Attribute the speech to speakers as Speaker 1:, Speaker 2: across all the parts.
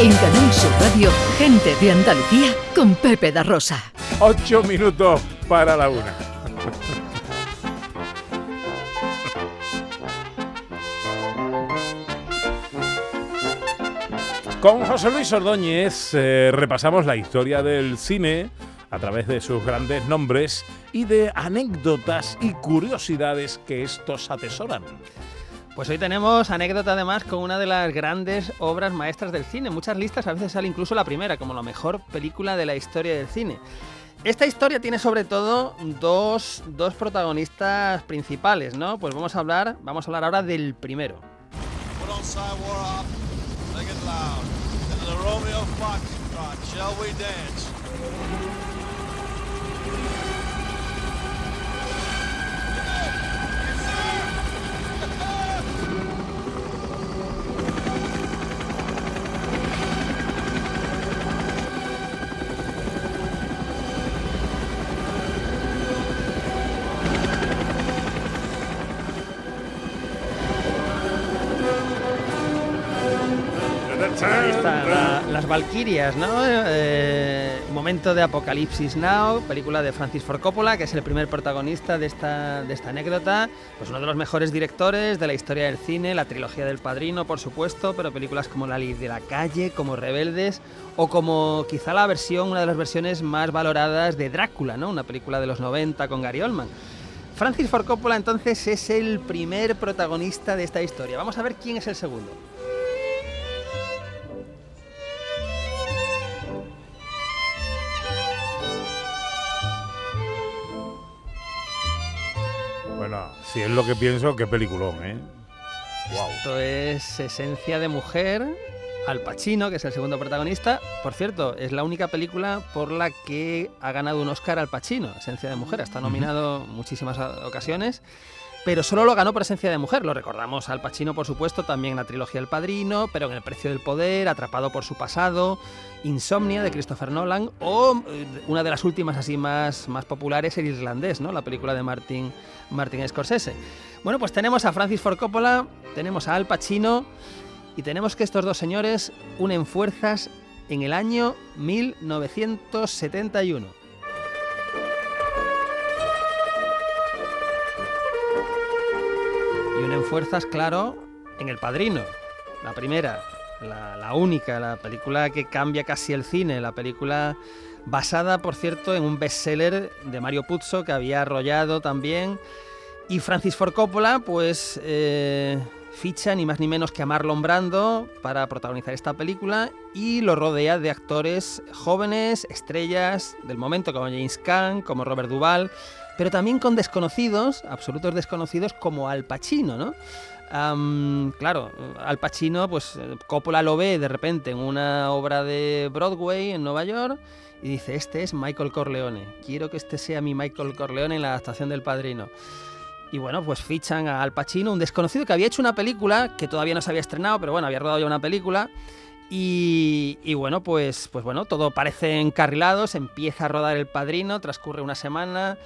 Speaker 1: En Canal Sur Radio, gente de Andalucía con Pepe da Rosa.
Speaker 2: Ocho minutos para la una. Con José Luis Ordóñez eh, repasamos la historia del cine a través de sus grandes nombres y de anécdotas y curiosidades que estos atesoran.
Speaker 3: Pues hoy tenemos anécdota además con una de las grandes obras maestras del cine. Muchas listas a veces sale incluso la primera como la mejor película de la historia del cine. Esta historia tiene sobre todo dos, dos protagonistas principales, ¿no? Pues vamos a hablar, vamos a hablar ahora del primero. Ahí está, la- las Valquirias, ¿no? Eh, momento de Apocalipsis Now, película de Francis Ford Coppola, que es el primer protagonista de esta, de esta anécdota. Pues uno de los mejores directores de la historia del cine, la trilogía del Padrino, por supuesto, pero películas como La Ley de la Calle, como Rebeldes, o como quizá la versión, una de las versiones más valoradas de Drácula, ¿no? Una película de los 90 con Gary Oldman. Francis Ford Coppola entonces es el primer protagonista de esta historia. Vamos a ver quién es el segundo.
Speaker 2: Si es lo que pienso, qué peliculón, ¿eh? Wow.
Speaker 3: Esto es Esencia de Mujer, Al Pacino, que es el segundo protagonista. Por cierto, es la única película por la que ha ganado un Oscar Al Pacino, Esencia de Mujer. Está nominado en muchísimas ocasiones, pero solo lo ganó por Esencia de Mujer. Lo recordamos Al Pacino, por supuesto, también en la trilogía El Padrino, pero en El Precio del Poder, Atrapado por su pasado, Insomnia de Christopher Nolan o eh, una de las últimas así más, más populares, El Irlandés, ¿no? la película de Martin, Martin Scorsese. Bueno, pues tenemos a Francis Ford Coppola, tenemos a Al Pacino y tenemos que estos dos señores unen fuerzas en el año 1971. Fuerzas, claro, en El Padrino, la primera, la, única, la película que cambia casi el cine, la película basada, por cierto, en un bestseller de Mario Puzo que había arrollado también. Y Francis Ford Coppola, pues eh, ficha ni más ni menos que a Marlon Brando para protagonizar esta película y lo rodea de actores jóvenes, estrellas del momento como James Caan, como Robert Duvall, pero también con desconocidos, absolutos desconocidos como Al Pacino, ¿no? Claro, Al Pacino, pues eh, Coppola lo ve de repente en una obra de Broadway en Nueva York y dice, este es Michael Corleone, quiero que este sea mi Michael Corleone en la adaptación del Padrino. Y bueno, pues fichan a Al Pacino, un desconocido que había hecho una película que todavía no se había estrenado, pero bueno, había rodado ya una película. Y, y bueno, pues, pues bueno, todo parece encarrilado, se empieza a rodar El Padrino, transcurre una semana,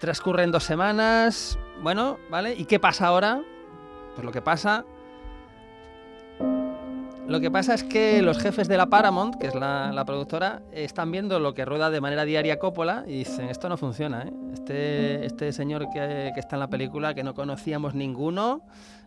Speaker 3: transcurren dos semanas, bueno, ¿vale? ¿Y qué pasa ahora? Pues lo que pasa... Lo que pasa es que los jefes de la Paramount, que es la, la productora, están viendo lo que rueda de manera diaria Coppola y dicen, esto no funciona, ¿eh? Este, este señor que, que está en la película, que no conocíamos ninguno,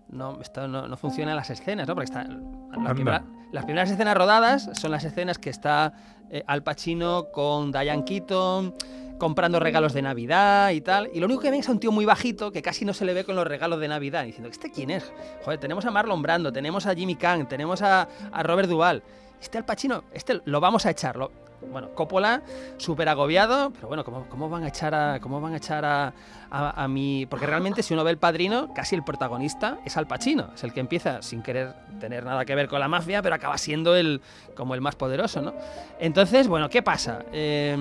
Speaker 3: no, esto no, no funciona en las escenas, ¿no? Porque está, las,
Speaker 2: Anda.
Speaker 3: primera- las primeras escenas rodadas son las escenas que está eh, Al Pacino con Diane Keaton comprando regalos de Navidad y tal. Y lo único que ven es a un tío muy bajito que casi no se le ve con los regalos de Navidad. Diciendo, ¿este quién es? Joder, tenemos a Marlon Brando, tenemos a Jimmy Caan, tenemos a, a Robert Duvall. Este Al Pacino, este lo vamos a echarlo. Bueno, Coppola, súper agobiado, pero bueno, ¿cómo, cómo van a echar a, cómo van a echar a, a, a mi...? Porque realmente si uno ve El Padrino, casi el protagonista es Al Pacino, es el que empieza sin querer tener nada que ver con la mafia, pero acaba siendo el, como el más poderoso, ¿no? Entonces, bueno, ¿qué pasa? Eh,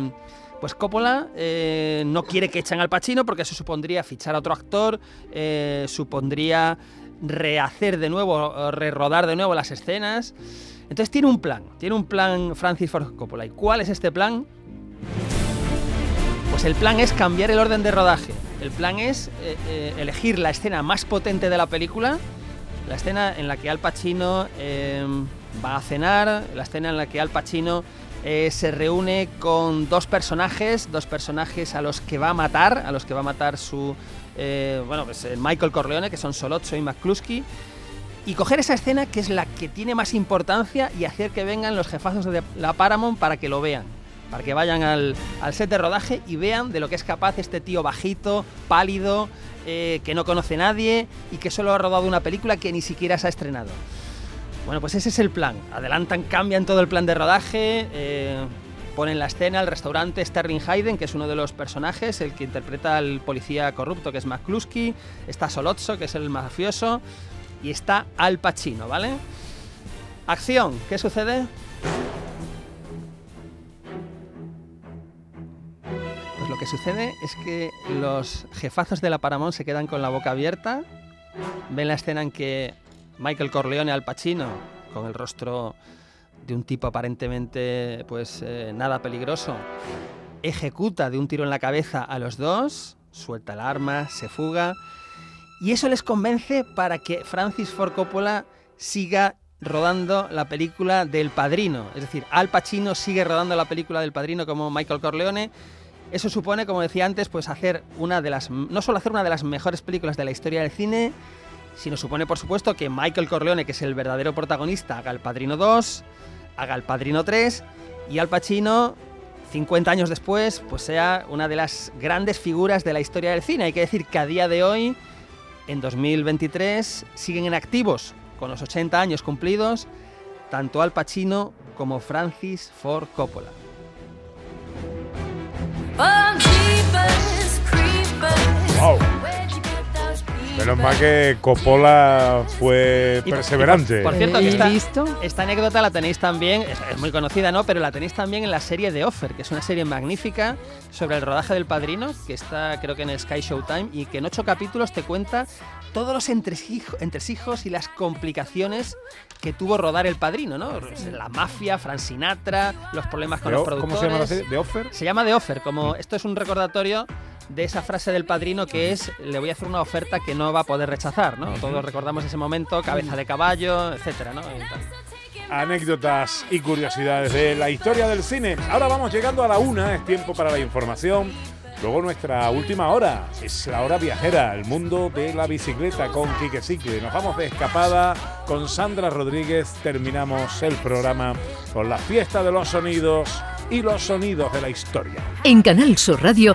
Speaker 3: pues Coppola eh, no quiere que echen al Pacino porque eso supondría fichar a otro actor, eh, supondría rehacer de nuevo, rerodar de nuevo las escenas. Entonces tiene un plan, tiene un plan Francis Ford Coppola. ¿Y cuál es este plan? Pues el plan es cambiar el orden de rodaje. El plan es eh, elegir la escena más potente de la película, la escena en la que Al Pacino va a cenar, la escena en la que Al Pacino eh, se reúne con dos personajes, dos personajes a los que va a matar, a los que va a matar su, eh, bueno, pues eh, Michael Corleone, que son Solozzo y McCluskey, y coger esa escena que es la que tiene más importancia y hacer que vengan los jefazos de la Paramount para que lo vean. Para que vayan al, set de rodaje y vean de lo que es capaz este tío bajito, pálido, que no conoce nadie y que solo ha rodado una película que ni siquiera se ha estrenado. Bueno, pues ese es el plan. Adelantan, cambian todo el plan de rodaje, eh, ponen la escena, el restaurante Sterling Hayden, que es uno de los personajes, el que interpreta al policía corrupto, que es McCluskey, está Solozzo, que es el mafioso, y está Al Pacino, ¿vale? Acción, ¿qué sucede? Pues lo que sucede es que los jefazos de la Paramount se quedan con la boca abierta, ven la escena en que Michael Corleone Al Pacino, con el rostro de un tipo aparentemente pues eh, nada peligroso, ejecuta de un tiro en la cabeza a los dos, suelta el arma, se fuga, y eso les convence para que Francis Ford Coppola siga rodando la película del Padrino. Es decir, Al Pacino sigue rodando la película del Padrino como Michael Corleone. Eso supone, como decía antes, pues hacer una de las no solo hacer una de las mejores películas de la historia del cine, sino supone, por supuesto, que Michael Corleone, que es el verdadero protagonista, haga El Padrino 2, haga El Padrino 3 y Al Pacino 50 años después, pues sea una de las grandes figuras de la historia del cine. Hay que decir que a día de hoy, en 2023, siguen en activos, con los 80 años cumplidos, tanto Al Pacino como Francis Ford Coppola.
Speaker 2: Menos mal que Coppola fue
Speaker 3: Y,
Speaker 2: perseverante.
Speaker 3: Por cierto, que
Speaker 1: ¿Y
Speaker 3: esta,
Speaker 1: listo?
Speaker 3: esta anécdota la tenéis también, es, es muy conocida, ¿no? Pero la tenéis también en la serie de Offer, que es una serie magnífica sobre el rodaje del padrino, que está creo que en Sky Showtime, y que en ocho capítulos te cuenta todos los entresijo- entresijos y las complicaciones que tuvo rodar el padrino, ¿no? La mafia, Frank Sinatra, los problemas con
Speaker 2: De
Speaker 3: los productores.
Speaker 2: ¿Cómo se llama la serie? ¿De Offer?
Speaker 3: Se llama The Offer, como esto es un recordatorio de esa frase del padrino que es le voy a hacer una oferta que no va a poder rechazar, ¿no? Todos recordamos ese momento, cabeza de caballo, etcétera, ¿no? Y tal.
Speaker 2: anécdotas y curiosidades de la historia del cine. Ahora vamos llegando a la una, es tiempo para la información. Luego nuestra última hora, es la hora viajera, el mundo de la bicicleta con Quique Cicle. Nos vamos de escapada con Sandra Rodríguez, terminamos el programa con la fiesta de los sonidos y los sonidos de la historia.
Speaker 1: En Canal Sur Radio,